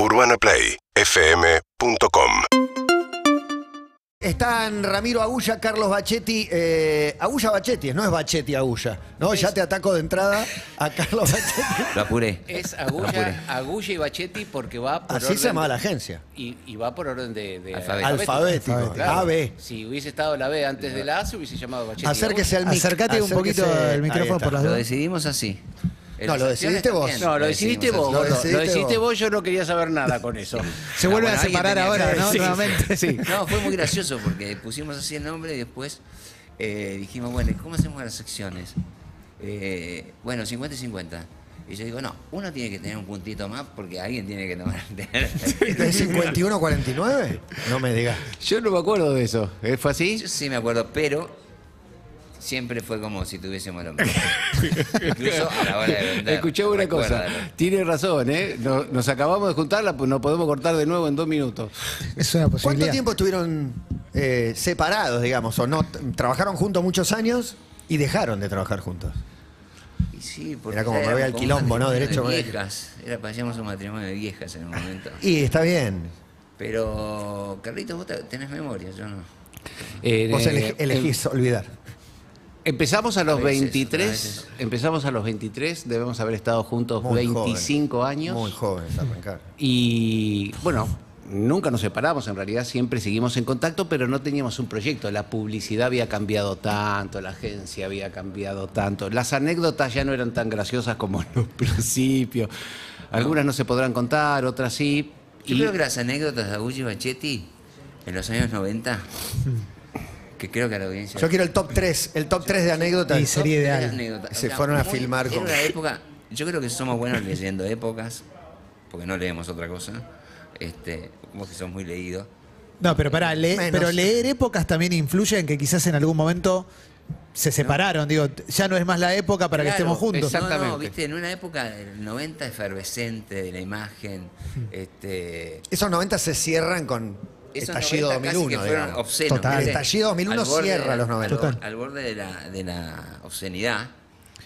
UrbanaPlayFM.com Están Ramiro Agulla, Carlos Bachetti, eh, Agulla Bachetti, no es Bachetti Agulla, ¿no? Ya te ataco de entrada a Carlos Bachetti. Lo apuré. Es. Agulla, Agulla y Bachetti porque va por Así orden se llama la agencia. Y, y va por orden de, de Alfabético. Alfabético. Claro. A, B. Si hubiese estado la B antes de la A, se hubiese llamado Bachetti. Acérquese al mic. Acércate un poquito el micrófono por las Lo decidimos así. No, lo decidiste vos. también. No, lo decidiste vos, Lo gordo. Lo decidiste decidiste vos. vos, yo no quería saber nada con eso. Se No, vuelven bueno, a separar ahora, que- ¿no? sí. Nuevamente. Sí. No, fue muy gracioso porque pusimos así el nombre y después eh, dijimos, bueno, ¿y ¿cómo hacemos las secciones? Eh, bueno, 50 y 50. Y yo digo, no, uno tiene que tener un puntito más porque alguien tiene que tomar. ¿Es 51-49? No me digas. Yo no me acuerdo de eso. ¿Eh? ¿Fue así? Yo sí me acuerdo, pero siempre fue como si tuviésemos lo mismo. Incluso a la hora de vender. Escuché una cosa. Tiene razón, ¿eh? Nos, nos acabamos de juntarla, pues nos podemos cortar de nuevo en dos minutos. Es una posibilidad. ¿Cuánto tiempo estuvieron eh, separados, digamos, o no? ¿Trabajaron juntos muchos años y dejaron de trabajar juntos? Y sí, porque Era como me voy al quilombo, ¿no? Derecho, de voy. viejas. Era, parecíamos un matrimonio de viejas en un momento. Y está bien. Pero, Carlitos, vos te- tenés memoria, yo no. Eh, Vos eh, eleg- elegís olvidar. Empezamos a los A veces, 23, a veces. empezamos a los 23, debemos haber estado juntos Muy 25 joven. años. Muy jóvenes arrancar. Y bueno, nunca nos separamos, en realidad siempre seguimos en contacto, pero no teníamos un proyecto. La publicidad había cambiado tanto, la agencia había cambiado tanto. Las anécdotas ya no eran tan graciosas como en los principios. Algunas no se podrán contar, otras sí. Yo Y- creo que las anécdotas de Agulli y Bachetti en los años 90, que creo que a la audiencia. Yo quiero el top 3, el top 3 de anécdotas. Y sería ideal. anécdotas. Se fueron a muy- filmar con- época. Yo creo que somos buenos leyendo épocas, porque no leemos otra cosa. Este, vos que sos muy leído. No, pero pará, le- pero leer épocas también influye en que quizás en algún momento se separaron. Digo, ya no es más la época para que estemos juntos. exacto. No, no, Exactamente. viste, en una época del 90 efervescente de la imagen, este. Esos 90 se cierran con esos estallido 90 casi 2001, que fueron digamos. obscenos, Total. El estallido 2001 Al borde cierra de- los 90. Al, Total. al borde de la, de la obscenidad.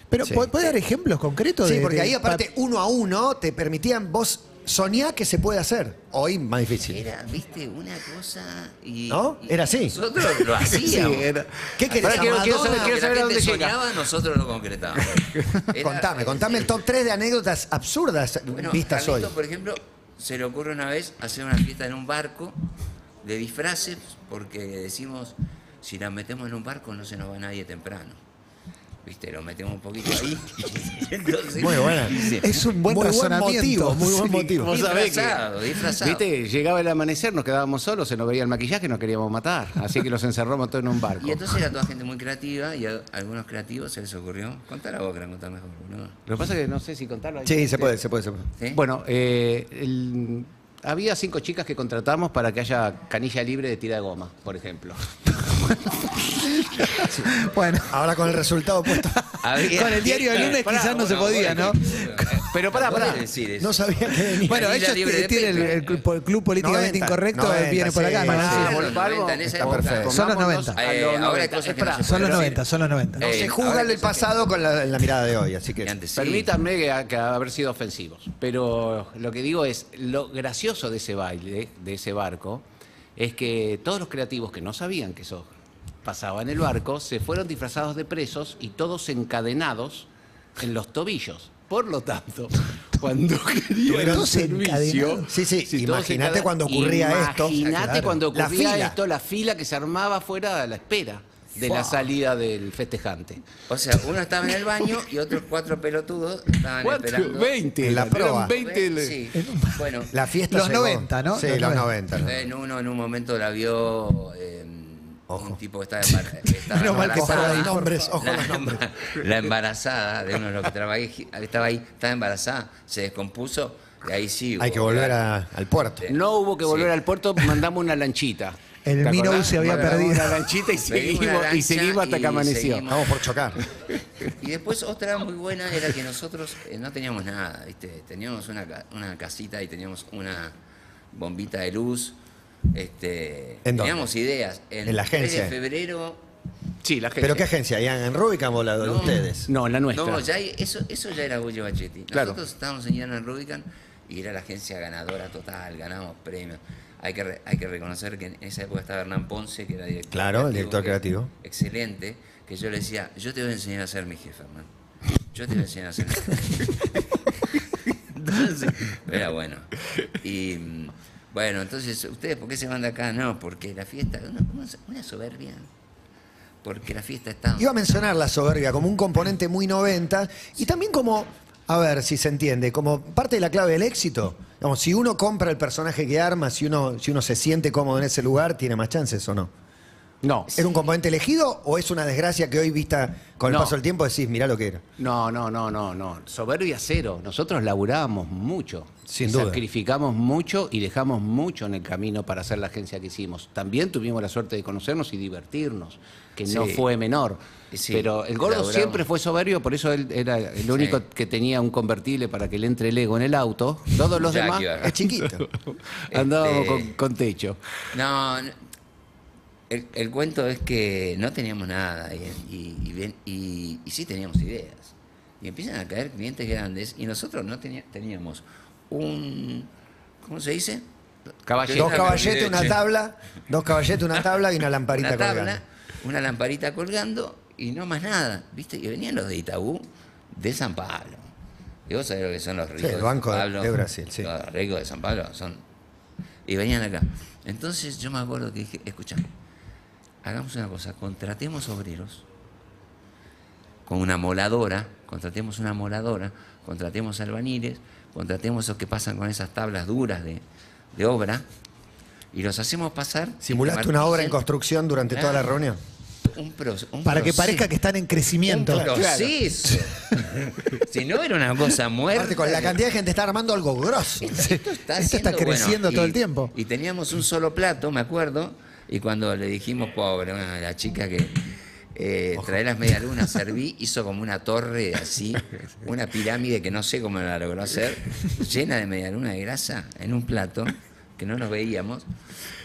Pero Sí. ¿puede puede dar ejemplos concretos? Sí, de- porque de- ahí aparte uno a uno te permitían vos soñar que se puede hacer. Hoy más difícil. Era, viste, una cosa. Y, ¿No? y Era así. Nosotros lo hacíamos. Sí, era- ¿Qué querés, Ahora quiero, saber, quiero saber a dónde gente llega. soñaba, nosotros lo concretábamos. Era- contame, contame el top 3 de anécdotas absurdas Bueno, vistas hoy. Por ejemplo, se le ocurre una vez hacer una fiesta en un barco de disfraces porque decimos, si la metemos en un barco no se nos va nadie temprano. Viste, lo metemos un poquito ahí. entonces- Muy buena. dice, Es un buen Muy buen razonamiento. motivo, muy buen motivo. Vos sabés que- Disfrazado, disfrazado. Viste, llegaba el amanecer, nos quedábamos solos, se nos veía el maquillaje, nos queríamos matar. Así que los encerramos todos en un barco. Y entonces era toda gente muy creativa y a algunos creativos se les ocurrió. Contá la vos que la contás mejor, ¿no? Lo que pasa es que no sé si contarlo. ahí. Sí, se puede, se puede, se puede. ¿Sí? Bueno, eh, el- había cinco chicas que contratamos para que haya canilla libre de tira de goma, por ejemplo. Bueno, Ahora con el resultado puesto. Había- con el diario de lunes Pará, quizás no se Bueno, podía, ¿no? Pero pará, pará. decir eso. No sabía que venía. Bueno, ellos tienen el, el club, el club políticamente 90, incorrecto, 90, viene por acá. sí, ¿no? pará, Sí. en los Volvarlo, 90, en esa está época. perfecto. Son los Pongámonos 90. a Eh, los ahora hay 90. cosas que Espera, no se Son los pueden 90, son los 90. No Eh, se ahora juzga el pasado con la, la mirada de hoy, así que. antes. Permítanme que, que haber sido ofensivos, pero lo que digo es, lo gracioso de ese baile, de ese barco, es que todos los creativos que no sabían que eso pasaba en el barco, se fueron disfrazados de presos y todos encadenados en los tobillos. Por lo tanto, cuando querían servicio... Sí, sí, todos imagínate cuando ocurría esto. Imagínate Claro. cuando ocurría esto, la fila que se armaba fuera de la espera de la salida del festejante. O sea, uno estaba en el baño y otros cuatro pelotudos estaban ¿Cuánto? esperando. 20. En la prueba. 20 le- Sí. Bueno, La fiesta Los llegó. 90, ¿no? Sí, Los los 90. 90. en uno en un momento la vio eh, Ojo. un tipo que estaba, embar- estaba Menos mal que embarazada. los nombres, ojo la, los nombres. la embarazada de uno de los que trabajaba ahí, estaba ahí, estaba embarazada, se descompuso y ahí sí. Hay hubo que volver a- al puerto. No hubo que volver Sí. al puerto, mandamos una lanchita. El ¿Te Minnow acordás? se había perdido. Una lanchita y seguimos, una y lancha seguimos hasta y que amaneció. seguimos. Estamos por chocar. Y después otra muy buena era que nosotros eh, no teníamos nada, ¿viste? Teníamos una, ca- una casita y teníamos una bombita de luz. Este, ¿En dónde? teníamos ideas. En, ¿En la 3 agencia? de febrero. Sí, la gente. ¿Pero qué agencia? ¿Ian en Rubicam o la de No. ustedes? No, la nuestra. No, ya hay- eso, eso ya era Gullo Bachetti. Claro. Nosotros estábamos en Yana Rubicam y era la agencia ganadora total, ganamos premios. Hay que, re- hay que reconocer que en esa época estaba Hernán Ponce, que era director Claro, el director creativo. Excelente, que yo le decía, yo te voy a enseñar a ser mi jefe, Hernán. Yo te voy a enseñar a ser mi jefe. Entonces, era bueno. Y bueno, entonces, ¿ustedes por qué se van de acá? No, porque la fiesta, una, una- una soberbia. Porque la fiesta está... Iba a mencionar la soberbia como un componente muy 90 y también como, a ver si se entiende, como parte de la clave del éxito. Digamos, si uno compra el personaje que arma, si uno, si uno se siente cómodo en ese lugar, tiene más chances o no. No. ¿Era un componente elegido o es una desgracia que hoy vista con el No. paso del tiempo decís, mirá lo que era? No, no, no, no, no. Soberbia cero. Nosotros laburábamos mucho. Sin duda. Sacrificamos mucho y dejamos mucho en el camino para hacer la agencia que hicimos. También tuvimos la suerte de conocernos y divertirnos, que no fue menor. Sí, Pero el gordo siempre fue soberbio, por eso él era el único Sí. que tenía un convertible para que le entre el ego en el auto. Todos los demás. Es chiquito. andábamos Este- con, con techo. No. El, el cuento es que no teníamos nada y, y- y sí teníamos ideas. Y empiezan a caer clientes grandes y nosotros no tenía- teníamos un... ¿Cómo se dice? Caballete. Dos caballetes, una tabla, dos caballetes, una tabla y una lamparita Una tabla, colgando. una lamparita colgando y no más nada. ¿Viste? Y venían los de Itaú de San Pablo. Y vos sabés lo que son los ricos el de Banco San de- Pablo. de Brasil, sí. Los ricos de San Pablo son. Y venían acá. Entonces yo me acuerdo que dije, escucha, hagamos una cosa, contratemos obreros con una moladora, contratemos una moladora, contratemos albañiles, contratemos esos que pasan con esas tablas duras de, de obra y los hacemos pasar. ¿Simulaste una obra en construcción durante toda la Claro. reunión? un Para que parezca que están en crecimiento. Un proceso. si no era una cosa muerta. Aparte, con la cantidad de gente está armando algo grosso. Esto está, Esto está haciendo, creciendo bueno, todo y- el tiempo. Y teníamos un solo plato, me acuerdo, y cuando le dijimos, pobre, una, la chica que eh, trae las medialunas, serví, hizo como una torre así, una pirámide que no sé cómo la logró hacer, llena de medialuna de grasa en un plato, que no nos veíamos.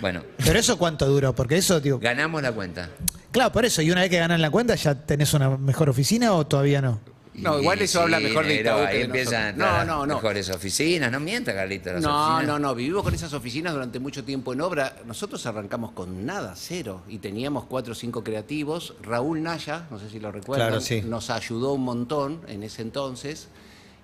Bueno, Pero eso cuánto duró, porque eso, digo, ganamos la cuenta. claro, por eso, y una vez que ganan la cuenta, ¿ya tenés una mejor oficina o todavía no? No, igual eso habla mejor de Itaú que Ahí de empiezan nosotros. a entrar No, no, no. mejores oficinas. No mienta, Carlito, las No, oficinas. no, no, vivimos con esas oficinas durante mucho tiempo en obra. Nosotros arrancamos con nada, cero, y teníamos cuatro o cinco creativos. Raúl Naya, no sé si lo recuerdan, Claro, sí. nos ayudó un montón en ese entonces.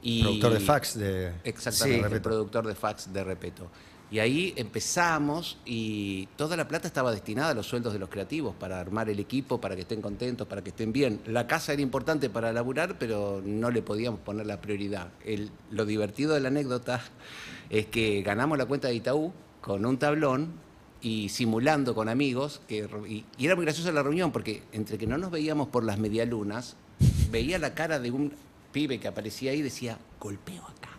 Y Productor de fax de. Exactamente, Sí, el productor de fax de Repeto. Y ahí empezamos y toda la plata estaba destinada a los sueldos de los creativos, para armar el equipo, para que estén contentos, para que estén bien. La casa era importante para laburar, pero no le podíamos poner la prioridad. El- lo divertido de la anécdota es que ganamos la cuenta de Itaú con un tablón y simulando con amigos, que, y, era muy graciosa la reunión, porque entre que no nos veíamos por las medialunas, veía la cara de un pibe que aparecía ahí y decía, golpeo acá.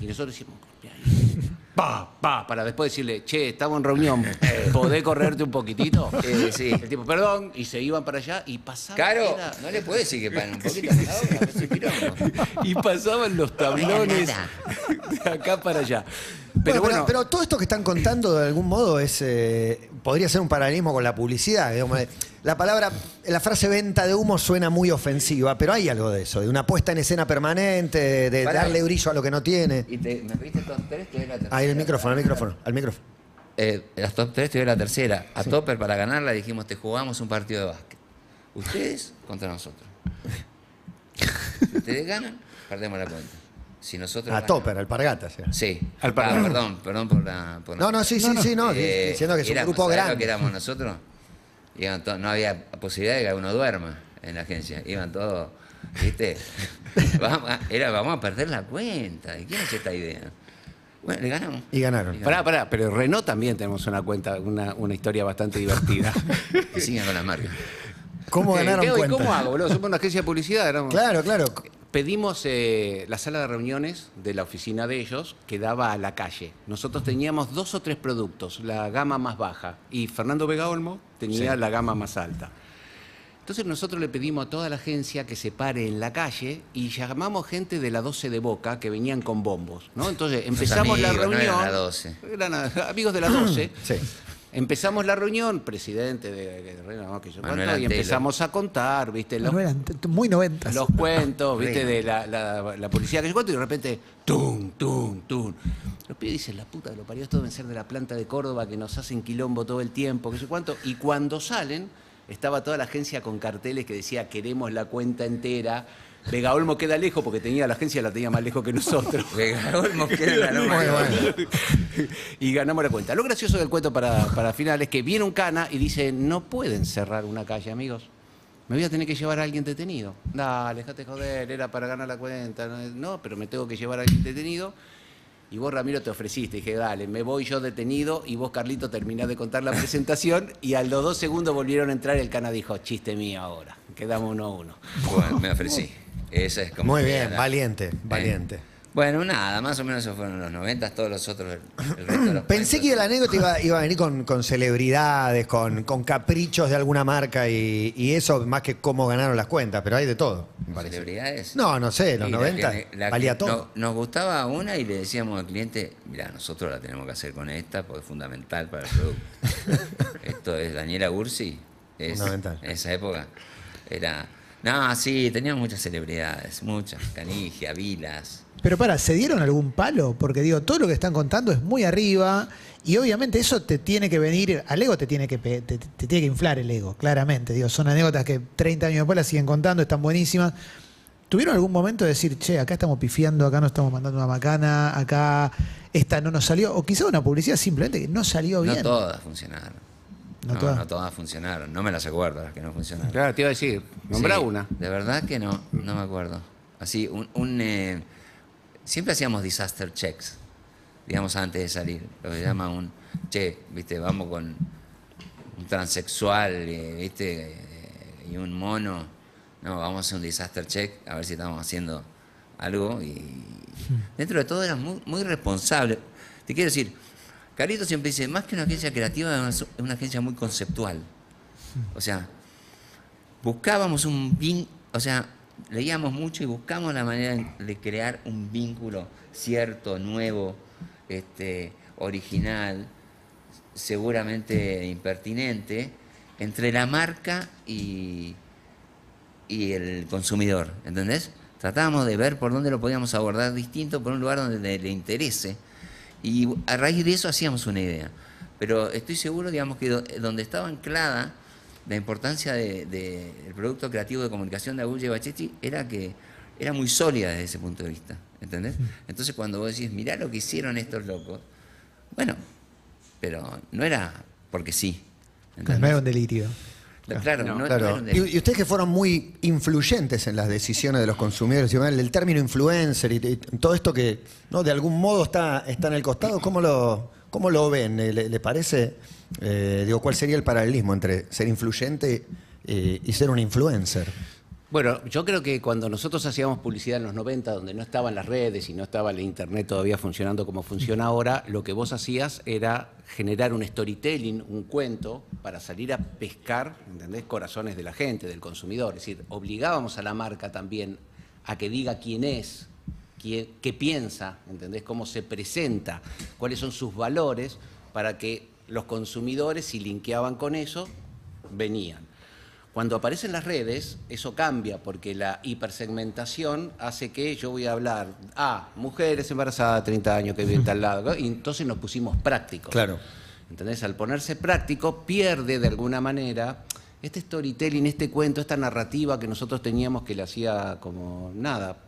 Y nosotros decíamos, golpea ahí. Pa, pa, para después decirle, che, estamos en reunión, ¿podés correrte un poquitito? Eh, sí. El tipo, perdón, y se iban para allá y pasaban. Era- no le puede decir que paren un poquito pues, pirón. y pasaban los tablones de acá para allá. Pero, bueno, bueno, pero todo esto que están contando de algún modo es eh, podría ser un paralelismo con la publicidad. digamos, eh, La palabra, la frase venta de humo suena muy ofensiva, pero hay algo de eso, de una puesta en escena permanente, de Pará. darle brillo a lo que no tiene. Y te, me pediste top 3, te doy la tercera. Ahí el micrófono, al micrófono, al micrófono. Eh, las top 3 te doy la tercera. A Topper para ganarla dijimos, te jugamos un partido de básquet. Ustedes contra nosotros. Si ustedes ganan, perdemos la cuenta. Si nosotros A ganamos- Topper, alpargata. sea. Sí. Al Ah, perdón. perdón, por la... por No, no, sí, sí, sí, no, Eh, diciendo que es un éramos- grupo ¿sabés lo grande. que éramos nosotros? Iban to- no había posibilidad de que uno duerma en la agencia. Iban todos, ¿viste? vamos, a, era, vamos a perder la cuenta. ¿Y quién es esta idea? Bueno, le ganamos. Y ganaron. pará, pará, pero Renault también tenemos una cuenta, una, una historia bastante divertida. Que sigan con la marca. ¿Cómo ¿Qué- ganaron qué- cuenta? ¿Cómo hago, boludo? Somos una agencia de publicidad. éramos- Claro, claro. Pedimos eh, la sala de reuniones de la oficina de ellos que daba a la calle. Nosotros teníamos dos o tres productos, la gama más baja, y Fernando Vega Olmo tenía Sí. la gama más alta. Entonces nosotros le pedimos a toda la agencia que se pare en la calle y llamamos gente de la 12 de Boca que venían con bombos. ¿no? Entonces empezamos la amigos, no reunión. eran la 12. Eran a- amigos de la 12. Sí. Empezamos la reunión, presidente de, de- no, que yo cuento, y empezamos a contar, ¿viste? Los, No eran t- muy noventas. los cuentos, ¿viste? De la, la, la policía que yo cuento, y de repente, tum, tum, tum. Los pibes dicen, la puta que lo parió, esto deben ser de la planta de Córdoba que nos hacen quilombo todo el tiempo, que sé cuánto. Y cuando salen, estaba toda la agencia con carteles que decía, queremos la cuenta entera. Vega Olmo queda lejos porque tenía la agencia la tenía más lejos que nosotros. Vega Olmos queda Muy bueno. y ganamos la cuenta. Lo gracioso del cuento para, para final es que viene un cana y dice, no pueden cerrar una calle, amigos. Me voy a tener que llevar a alguien detenido. Dale, déjate joder, era para ganar la cuenta. No, pero me tengo que llevar a alguien detenido. Y vos, Ramiro, te ofreciste. Dije, dale, me voy yo detenido. Y vos, Carlito, terminás de contar la presentación. Y a los dos segundos volvieron a entrar y el cana dijo, chiste mío ahora. Quedamos uno a uno. Bueno, me ofrecí. Esa es como Muy bien, valiente, valiente. Bueno, nada, más o menos eso fueron los 90, todos los otros, el, el resto de los Pensé que la anécdota iba, iba a venir con, con celebridades, con, con caprichos de alguna marca y, y eso más que cómo ganaron las cuentas, pero hay de todo. celebridades. No, no sé, los Y la 90 que- la que valía todo. no- nos gustaba una y le decíamos al cliente, mira, nosotros la tenemos que hacer con esta porque es fundamental para el producto. Esto es Daniela Ursi, es, Fundamental. en esa época era... No, sí, teníamos muchas celebridades, muchas, Canigia, Vilas. Pero para, ¿se dieron algún palo? Porque digo, todo lo que están contando es muy arriba y obviamente eso te tiene que venir, al ego te tiene que, te, te tiene que inflar el ego, claramente. Digo, son anécdotas que 30 años después las siguen contando, están buenísimas. ¿Tuvieron algún momento de decir, che, acá estamos pifiando, acá no estamos mandando una macana, acá esta no nos salió? O quizá una publicidad simplemente que no salió bien. No todas funcionaron. No No, todas. no todas funcionaron. No me las acuerdo las que no funcionaron. Claro, te iba a decir, nombrá Sí, una. De verdad que no, no me acuerdo. Así, un, un, eh, siempre hacíamos disaster checks, digamos, antes de salir. Lo que se llama un, che, viste, vamos con un transexual, eh, viste, eh, y un mono. No, vamos a hacer un disaster check, a ver si estamos haciendo algo. Y dentro de todo era muy, muy responsable. Te quiero decir, Carito siempre dice, más que una agencia creativa, es una- agencia muy conceptual. O sea, buscábamos un vínculo, o sea, leíamos mucho y buscamos la manera de crear un vínculo cierto, nuevo, este, original, seguramente impertinente, entre la marca y, el consumidor, ¿entendés? Tratábamos de ver por dónde lo podíamos abordar distinto, por un lugar donde le interese. Y a raíz de eso hacíamos una idea. Pero estoy seguro, digamos, que do- donde estaba anclada la importancia del de, del producto creativo de comunicación de Agulle Bachetti era que era muy sólida desde ese punto de vista. ¿Entendés? Entonces cuando vos decís, mirá lo que hicieron estos locos, bueno, pero no era porque sí. ¿entendés? No era un delirio. Claro, no, no Claro. Y, ustedes que fueron muy influyentes en las decisiones de los consumidores, y el término influencer y, y todo esto que ¿no? de algún modo está, está en el costado, ¿cómo lo, cómo lo ven? ¿Le, le parece? eh, digo, ¿cuál sería el paralelismo entre ser influyente eh, y ser un influencer? Bueno, yo creo que cuando nosotros hacíamos publicidad en los 90, donde no estaban las redes y no estaba el Internet todavía funcionando como funciona ahora, lo que vos hacías era generar un storytelling, un cuento, para salir a pescar, ¿entendés? Corazones de la gente, del consumidor. Es decir, obligábamos a la marca también a que diga quién es, quién- qué piensa, ¿entendés? Cómo se presenta, cuáles son sus valores, para que los consumidores, si linkeaban con eso, venían. Cuando aparecen las redes, eso cambia porque la hipersegmentación hace que yo voy a hablar, ah, mujeres embarazadas, 30 años que viven tal lado, y entonces nos pusimos prácticos. Claro. ¿Entendés? Al ponerse práctico, pierde de alguna manera este storytelling, este cuento, esta narrativa que nosotros teníamos que le hacía como nada,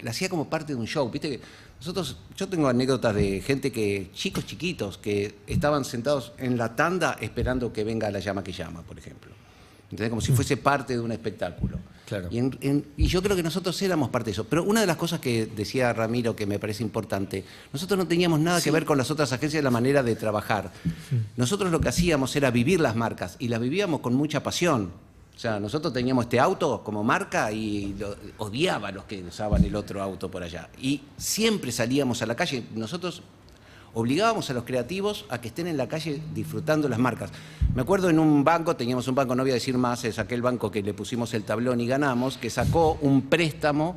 la hacía como parte de un show. Viste que nosotros, yo tengo anécdotas de gente que, chicos chiquitos, que estaban sentados en la tanda esperando que venga la llama que llama, por ejemplo. ¿Entendés? Como si fuese parte de un espectáculo. Claro. Y, en- en- y yo creo que nosotros éramos parte de eso. Pero una de las cosas que decía Ramiro que me parece importante, nosotros no teníamos nada que ver con las otras agencias de la manera de trabajar. Nosotros lo que hacíamos era vivir las marcas y las vivíamos con mucha pasión. O sea, nosotros teníamos este auto como marca y lo- odiaba a los que usaban el otro auto por allá. Y siempre salíamos a la calle. Nosotros obligábamos a los creativos a que estén en la calle disfrutando las marcas. Me acuerdo en un banco, teníamos un banco, no voy a decir más, es aquel banco que le pusimos el tablón y ganamos, que sacó un préstamo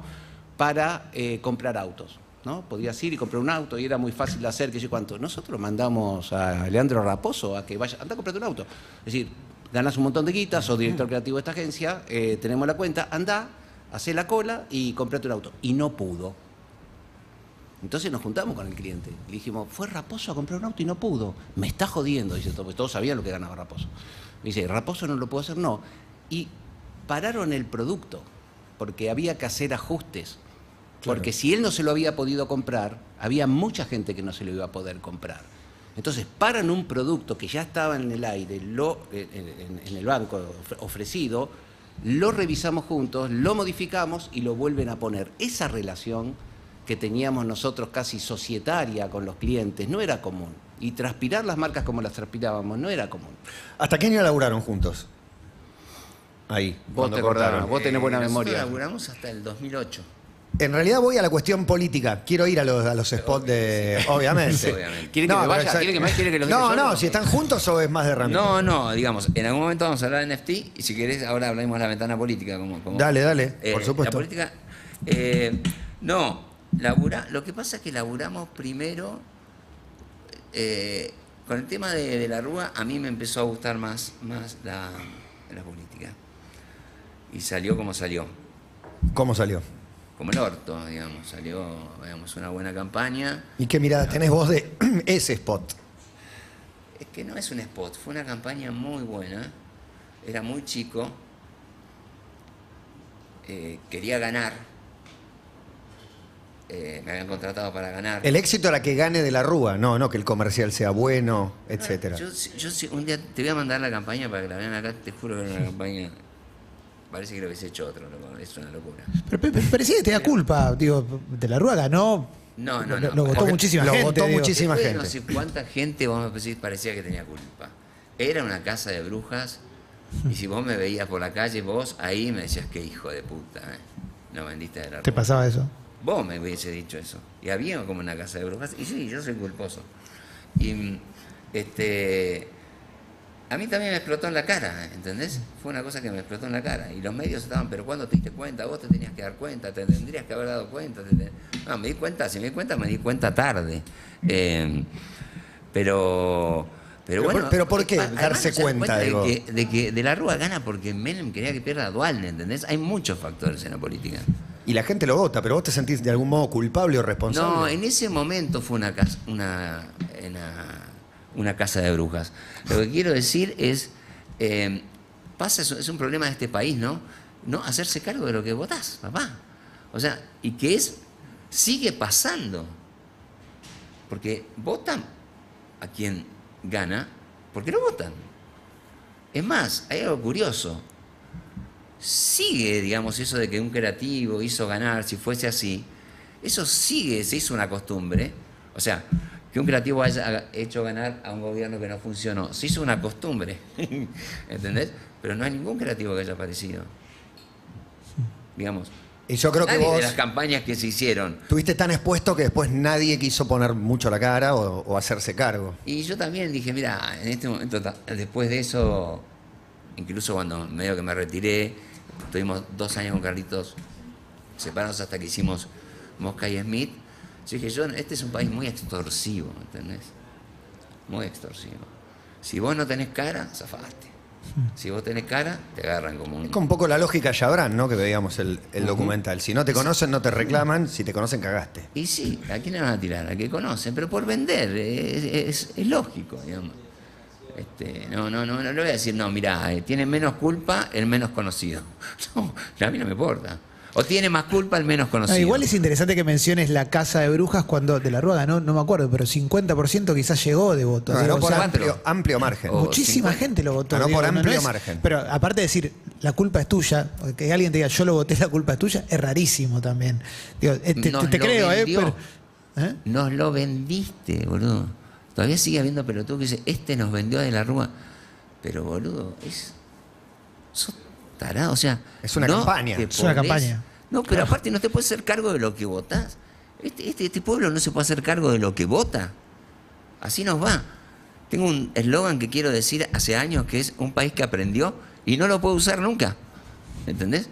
para eh, comprar autos. ¿no? Podías ir y comprar un auto y era muy fácil de hacer, que yo cuánto. Nosotros mandamos a Leandro Raposo a que vaya, anda a comprarte un auto. Es decir, ganas un montón de guitas, sos director creativo de esta agencia, eh, tenemos la cuenta, anda, hacé la cola y comprate un auto. Y no pudo. Entonces nos juntamos con el cliente. Le dijimos, fue Raposo a comprar un auto y no pudo. Me está jodiendo, dice todo, porque todos sabían lo que ganaba Raposo. Me dice, Raposo no lo puedo hacer, no. Y pararon el producto, porque había que hacer ajustes. Porque si él no se lo había podido comprar, había mucha gente que no se lo iba a poder comprar. Entonces paran un producto que ya estaba en el aire, lo, en, en- en el banco of- ofrecido, lo revisamos juntos, lo modificamos y lo vuelven a poner. Esa relación que teníamos nosotros casi societaria con los clientes no era común. Y transpirar las marcas como las transpirábamos no era común. ¿Hasta qué año laburaron juntos? Ahí. Vos cuando te acordás, cortaron. vos tenés buena Eh, nosotros memoria. laburamos hasta el 2008. En realidad voy a la cuestión política. Quiero ir a los, a los spots de. Obviamente. Obviamente. ¿Quiere que me pero vaya? esa- ¿Quiere que me- quiere que los No, yo? no, si están juntos o es más de Ramiro. No, no, digamos, en algún momento vamos a hablar de NFT y si querés ahora hablamos de la ventana política. Como, como- Dale, dale, Eh, por supuesto. La política, eh, no, labura, lo que pasa es que laburamos primero, eh, con el tema de, de la Rúa, a mí me empezó a gustar más, más la, la política. Y salió como salió, ¿Cómo salió? como el orto, digamos, salió, digamos, una buena campaña. ¿Y qué mirada tenés vos de ese spot? Es que no es un spot, fue una campaña muy buena. Era muy chico. eh, quería ganar. Eh, me habían contratado para ganar. El éxito era que gane de la Rúa, no, no que el comercial sea bueno, etcétera. Yo, yo sí- un día te voy a mandar la campaña para que la vean acá. Te juro que era una campaña. Parece que lo hubiese hecho otro, loco, es una locura. Pero, pe- pe- parecía que te da culpa, digo, de la Rúa ganó. No, no, lo, no. lo votó Porque muchísima lo gente. votó digo. muchísima gente. No sé cuánta gente vos me decís, parecía que tenía culpa. Era una casa de brujas y si vos me veías por la calle, vos ahí me decías que hijo de puta, ¿eh? no vendiste de la ¿Te Rúa". pasaba eso? Vos me hubiese dicho eso. Y había como una casa de brujas. Y sí, yo soy culposo. Y este. A mí también me explotó en la cara, ¿entendés? Fue una cosa que me explotó en la cara. Y los medios estaban, pero ¿cuándo te diste cuenta? Vos te tenías que dar cuenta, te tendrías que haber dado cuenta. te te-". No, me di cuenta, si me di cuenta, me di cuenta tarde. Eh, pero. Pero, Pero bueno, pero ¿por qué además darse cuenta, de digo? que, de que de la Rúa gana porque Menem quería que pierda a Dualde, ¿entendés? Hay muchos factores en la política. Y la gente lo vota, pero vos te sentís de algún modo culpable o responsable. No, en ese momento fue una casa, una, casa de brujas. Lo que quiero decir es, eh, pasa, es, un problema de este país, ¿no? No hacerse cargo de lo que votás, papá. O sea, y que es, sigue pasando. Porque votan a quien gana, porque lo votan. Es más, hay algo curioso. Sigue, digamos, eso de que un creativo hizo ganar, si fuese así, eso sigue, se hizo una costumbre. O sea, que un creativo haya hecho ganar a un gobierno que no funcionó, se hizo una costumbre. ¿Entendés? Pero no hay ningún creativo que haya aparecido. Digamos. Y yo creo que vos de las campañas que se hicieron. estuviste tan expuesto que después nadie quiso poner mucho la cara o, o hacerse cargo. Y yo también dije, mira, en este momento, después de eso, incluso cuando medio que me retiré, tuvimos dos años con Carlitos separados hasta que hicimos Mosca y Smith. Yo dije, yo, este es un país muy extorsivo, ¿entendés? Muy extorsivo. Si vos no tenés cara, zafaste. Si vos tenés cara, te agarran como un... Es con un poco la lógica Chabran, ¿no? Que veíamos el, el documental. Si no te conocen, no te reclaman. Si te conocen, cagaste. Y sí, ¿a quién le van a tirar? A que conocen, pero por vender, es, es- es lógico, digamos. Este, no, no, no, no le voy a decir, no, mira, tiene menos culpa el menos conocido. No, a mí no me importa. O tiene más culpa el menos No, conocido. igual es interesante que menciones la casa de brujas cuando de la Rúa ganó, no me acuerdo, pero 50% quizás llegó de votos. Ganó Digo, o por sea, amplio, amplio margen. muchísima 50. gente lo votó. Por no- no amplio es- margen. Pero aparte de decir, la culpa es tuya, que alguien te diga, yo lo voté, la culpa es tuya, es rarísimo también. Digo, eh, te, te- te creo, ¿eh? vendió. Pero, ¿eh? Nos lo vendiste, boludo. Todavía sigue habiendo pelotudo que dice, este nos vendió de la rúa. Pero, boludo, es. Sos tarado, o sea. Es una no campaña. Es una campaña. No, pero aparte no te puedes hacer cargo de lo que votás. Este, este, este pueblo no se puede hacer cargo de lo que vota. Así nos va. Tengo un eslogan que quiero decir hace años que es un país que aprendió y no lo puedo usar nunca. ¿Entendés?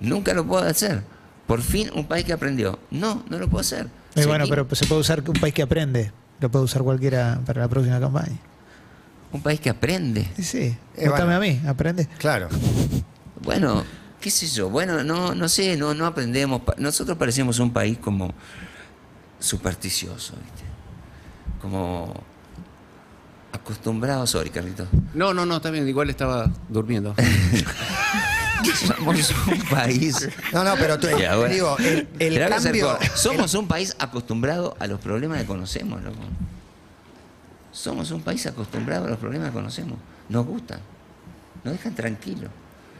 Nunca lo puedo hacer. Por fin un país que aprendió. No, no lo puedo hacer. Eh, bueno, pero se puede usar un país que aprende. Lo puede usar cualquiera para la próxima campaña. Un país que aprende. Sí, sí. Eh, bueno. a mí, aprende. Claro. Bueno, qué sé yo, bueno, no, no sé, no, no aprendemos. Nosotros parecemos un país como supersticioso, ¿viste? Como acostumbrado, sorry, Carlito. No, no, no, está bien, igual estaba durmiendo. Somos un país. No, no, pero tú, ahora- digo, el, el Pero hay que ser cambio. Somos un país acostumbrado a los problemas que conocemos, loco. Somos un país acostumbrado a los problemas que conocemos. Nos gustan. Nos dejan tranquilos.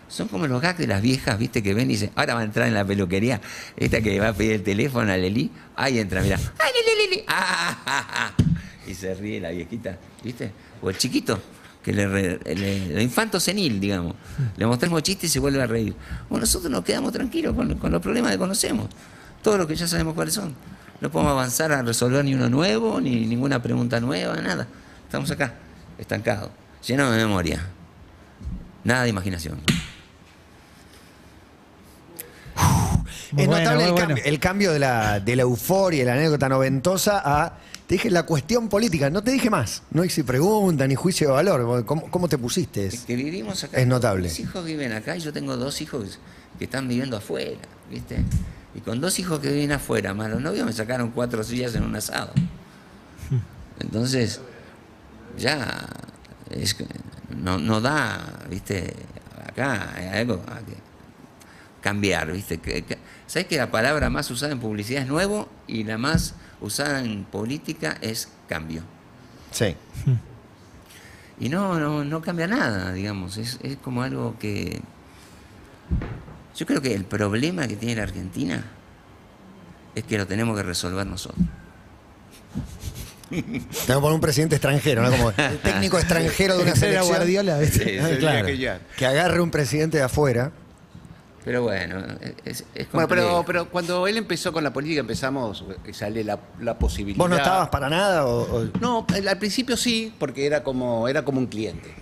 Son como los gags de las viejas, viste, que ven y dicen, ahora va a entrar en la peluquería. Esta que va a pedir el teléfono a Leli. Ahí entra, mira. ¡Ay, Leli, Leli! ¡Ah, ja, ja! Y se ríe la viejita, ¿viste? O el chiquito, que le, re- le- el infanto senil, digamos. Le mostramos chistes y se vuelve a reír. Bueno, nosotros nos quedamos tranquilos con, con los problemas que conocemos. Todo lo que ya sabemos cuáles son. No podemos avanzar a resolver ni uno nuevo, ni ninguna pregunta nueva, nada. Estamos acá, estancados, llenos de memoria. Nada de imaginación. Muy es bueno, notable el, bueno. cambio, el cambio de la, de la euforia y la anécdota noventosa a. Te dije la cuestión política, no te dije más. No hice pregunta ni juicio de valor. ¿Cómo, cómo te pusiste? Es Es- que vivimos acá. es notable. Mis hijos viven acá y yo tengo dos hijos que están viviendo afuera, ¿viste? Y con dos hijos que viven afuera, más los novios me sacaron cuatro sillas en un asado. Entonces, ya es que no, no da, ¿viste? Acá hay algo a que cambiar, ¿viste? ¿Sabes que la palabra más usada en publicidad es nuevo y la más usada en política es cambio? Sí. Y no, no, no cambia nada, digamos. Es, es como algo que. Yo creo que el problema que tiene la Argentina es que lo tenemos que resolver nosotros. Tengo que poner un presidente extranjero, ¿no? Como el técnico extranjero de una selección. Guardiola, ¿viste? Ah, claro. que ya. Que agarre un presidente de afuera. Pero bueno, es, es Bueno, pero, pero cuando él empezó con la política empezamos, eh, sale la, la posibilidad. ¿Vos no estabas para nada? O, o- No, al principio sí, porque era como, era como un cliente.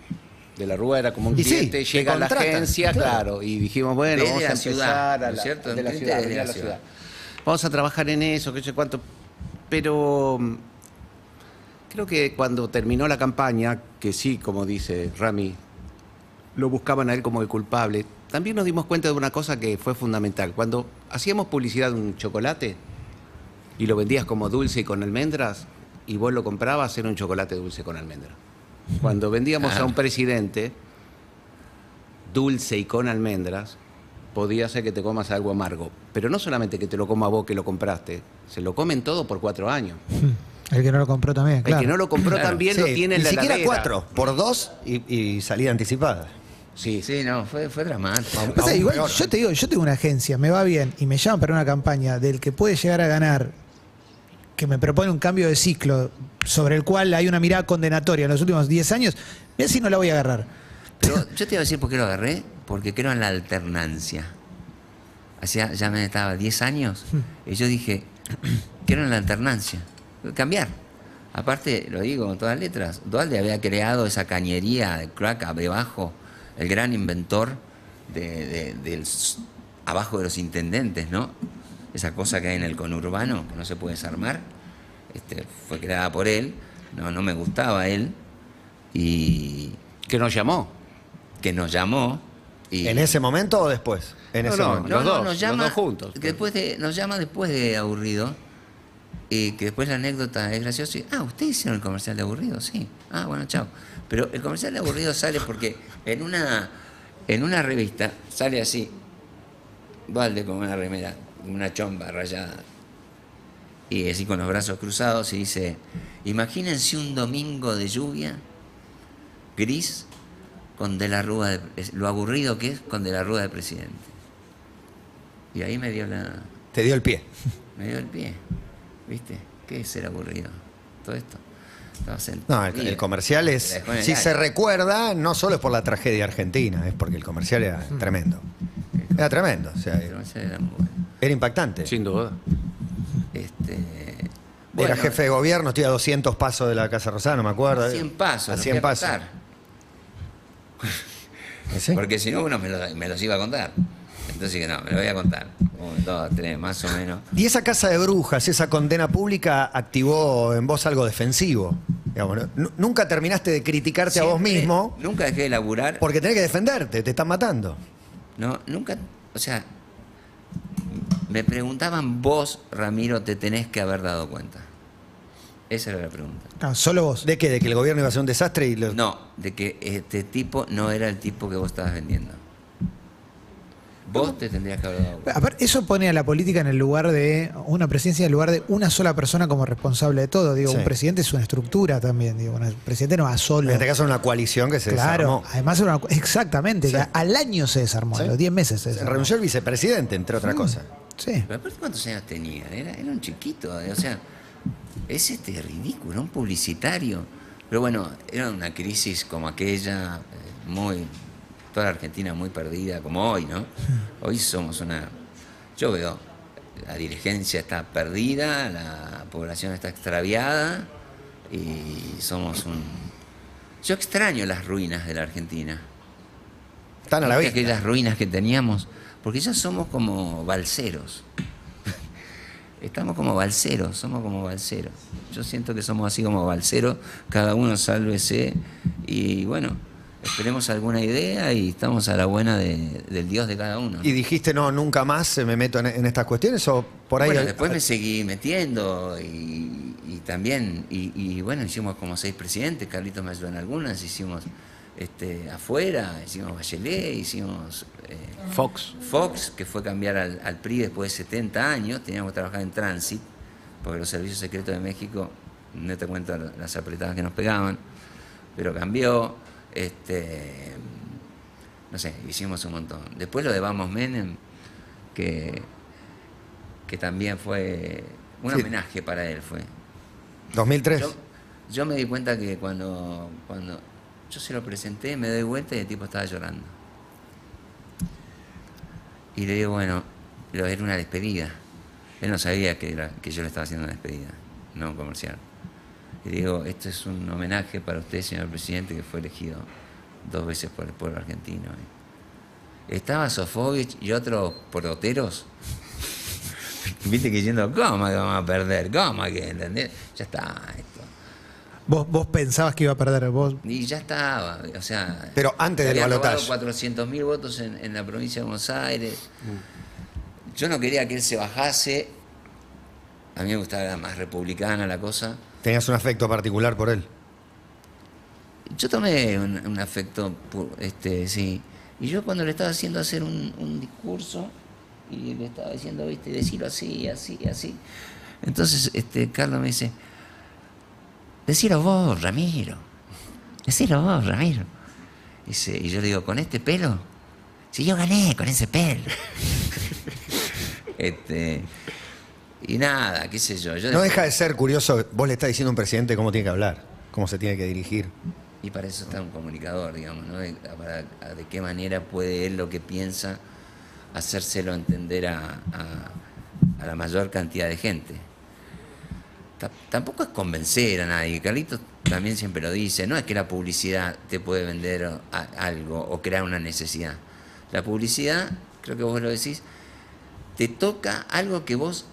De la Rúa era como un Y cliente, te llega a la agencia, claro. claro. y dijimos, bueno, Desde vamos a la empezar ciudad, a ¿no es la, cierto? de la ciudad, desde la la ciudad. ciudad. Vamos a trabajar en eso, qué sé cuánto. Pero mm, creo que cuando terminó la campaña, que sí, como dice Rami, lo buscaban a él como el culpable, también nos dimos cuenta de una cosa que fue fundamental. Cuando hacíamos publicidad de un chocolate y lo vendías como dulce y con almendras, y vos lo comprabas, era un chocolate dulce con almendras. Cuando vendíamos a un presidente dulce y con almendras, podía ser que te comas algo amargo. Pero no solamente que te lo coma vos que lo compraste, se lo comen todo por cuatro años. El que no lo compró también, claro. El que no lo compró Claro. también Sí, lo tiene en ni la siquiera heladera. cuatro, por dos y, y salida anticipada. Sí, Sí, no, fue, fue dramático. Pasa, aún igual, peor. yo te digo, yo tengo una agencia, me va bien y me llaman para una campaña del que puede llegar a ganar, que me propone un cambio de ciclo sobre el cual hay una mirada condenatoria en los últimos 10 años, mira si no la voy a agarrar. Pero yo te iba a decir por qué lo agarré, porque creo en la alternancia. Hacía, ya me estaba 10 años, y yo dije, creo en la alternancia, cambiar. Aparte, lo digo con todas letras, Dualde había creado esa cañería de cloaca debajo, el gran inventor de, de- del s- abajo de los intendentes, ¿no? Esa cosa que hay en el conurbano, que no se puede desarmar, este, fue creada por él, no, no me gustaba él, y que nos llamó. que nos llamó. Y, ¿En ese momento o después? En No, ese no, momento. no, Los no, dos, nos los llama dos juntos. Que después de, nos llama después de aburrido. Y que después la anécdota es graciosa. y, ah, ¿ustedes hicieron el comercial de aburrido? Sí. Ah, bueno, chao. Pero el comercial de aburrido sale porque en una, en una revista sale así. Valde con una remera, una chomba rayada. Y así con los brazos cruzados y dice, imagínense un domingo de lluvia, gris, con de la Rúa, de- lo aburrido que es con de la Rúa de presidente. Y ahí me dio la, Te dio el pie. me dio el pie, ¿viste? ¿Qué es ser aburrido? Todo esto. Estaba No, el, el comercial es. Si se recuerda, no solo es por la tragedia argentina, es porque el comercial era tremendo. Era tremendo, o sea, era bueno. era impactante. Sin duda. Este, Era jefe de gobierno, estoy a 200 pasos de la Casa Rosada, no me acuerdo. a 100 pasos. A los 100 voy a pasos. Porque si no, uno me, lo- me los iba a contar. Entonces que no, me lo voy a contar. Un, dos, tres, más o menos. Y esa casa de brujas, esa condena pública, activó en vos algo defensivo. Digamos, ¿no? Nu- Nunca terminaste de criticarte a vos mismo Nunca dejé de laburar. porque tenés que defenderte, te están matando. No, nunca, o sea, me preguntaban, vos, Ramiro, te tenés que haber dado cuenta. Esa era la pregunta. No, solo vos. ¿De qué? ¿De que el gobierno iba a ser un desastre? Y lo- No, de que este tipo no era el tipo que vos estabas vendiendo. Vos te tendrías que haber dado cuenta. Aparte, eso pone a la política en el lugar de una presidencia en el lugar de una sola persona como responsable de todo. Digo, Sí. un presidente es una estructura también. Digo, un presidente no va solo. En este caso era una coalición que se claro, desarmó. además era una- exactamente, Sí. que al año se desarmó, Sí. a los 10 meses se Se desarmó. renunció el vicepresidente, entre otras cosas. Sí. Pero aparte, ¿cuántos años tenía? Era, era un chiquito, eh, o sea, es este ridículo, un publicitario. Pero bueno, era una crisis como aquella, eh, muy, toda la Argentina muy perdida, como hoy, ¿no? Hoy somos una, yo veo, la dirigencia está perdida, la población está extraviada y somos un... Yo extraño las ruinas de la Argentina. Están a la ¿Viste vista. aquellas ruinas que teníamos, porque ya somos como balseros. Estamos como balseros, somos como balseros. Yo siento que somos así como balseros, cada uno sálvese y bueno, esperemos alguna idea y estamos a la buena de- del Dios de cada uno. Y dijiste, no, nunca más me meto en, en estas cuestiones o por ahí. bueno, después me seguí metiendo y, y también, y, y bueno, hicimos como seis presidentes, Carlitos me ayudó en algunas, hicimos este, afuera, hicimos Bachelet, hicimos eh, Fox. Fox, que fue cambiar al, al PRI después de 70 años, teníamos que trabajar en Transit, porque los servicios secretos de México, no te cuento las apretadas que nos pegaban, pero cambió, este, no sé, hicimos un montón. Después lo de Vamos Menem, que, que también fue un Sí. homenaje para él, fue. 2003. Yo, yo me di cuenta que cuando, cuando yo se lo presenté, me doy vuelta y el tipo estaba llorando. Y le digo, bueno, lo era una despedida. Él no sabía que, era, que yo le estaba haciendo una despedida, no un comercial. Y digo, esto es un homenaje para usted, señor presidente, que fue elegido dos veces por el pueblo argentino. Estaba Sofovich y otros poroteros. Viste que diciendo, ¿cómo que vamos a perder? ¿Cómo que? ¿Entendés? Ya está esto. Vos, vos pensabas que iba a perder, vos. Y ya estaba, o sea... Pero antes del balotaje. robado 400.000 votos en, en la provincia de Buenos Aires. Yo no quería que él se bajase. A mí me gustaba más republicana la cosa. Tenías un afecto particular por él. Yo tomé un, afecto, este, sí. Y yo cuando le estaba haciendo hacer un, discurso y le estaba diciendo, viste, decirlo así, así, así. Entonces, este, Carlos me dice, decilo vos, Ramiro. Decilo vos, Ramiro. Dice, y yo le digo, ¿con este pelo? Si yo gané con ese pelo. este, y nada, qué sé yo. yo No deja de ser curioso, vos le estás diciendo a un presidente cómo tiene que hablar, cómo se tiene que dirigir. Y para eso está un comunicador, digamos, ¿no? De, para- a- de qué manera puede él lo que piensa hacérselo entender a, a- a la mayor cantidad de gente. Ta- tampoco es convencer a nadie. Carlitos también siempre lo dice, no es que la publicidad te puede vender a- algo o crear una necesidad. La publicidad, creo que vos lo decís, te toca algo que vos